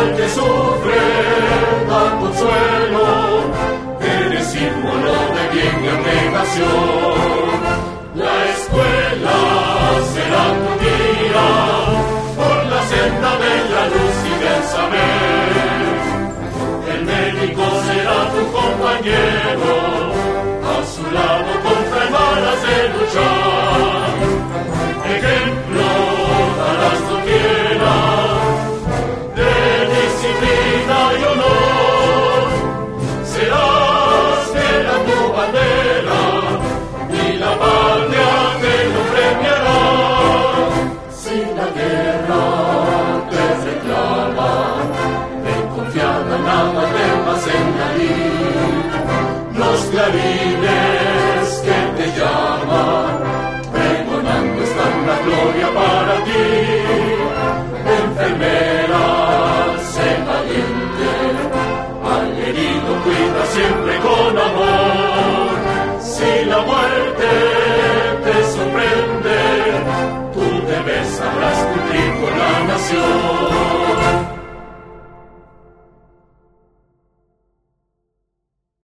Al que sufre, da consuelo, eres símbolo de bien y abnegación. La escuela será tu guía por la senda de la luz y del saber. El médico será tu compañero, a su lado contra el mal has de luchar. Guerra te reclama, ven confiada, nada temas en Los clarines que te llaman, pregonando están la gloria para ti. Enfermera, sé valiente, al herido cuida siempre te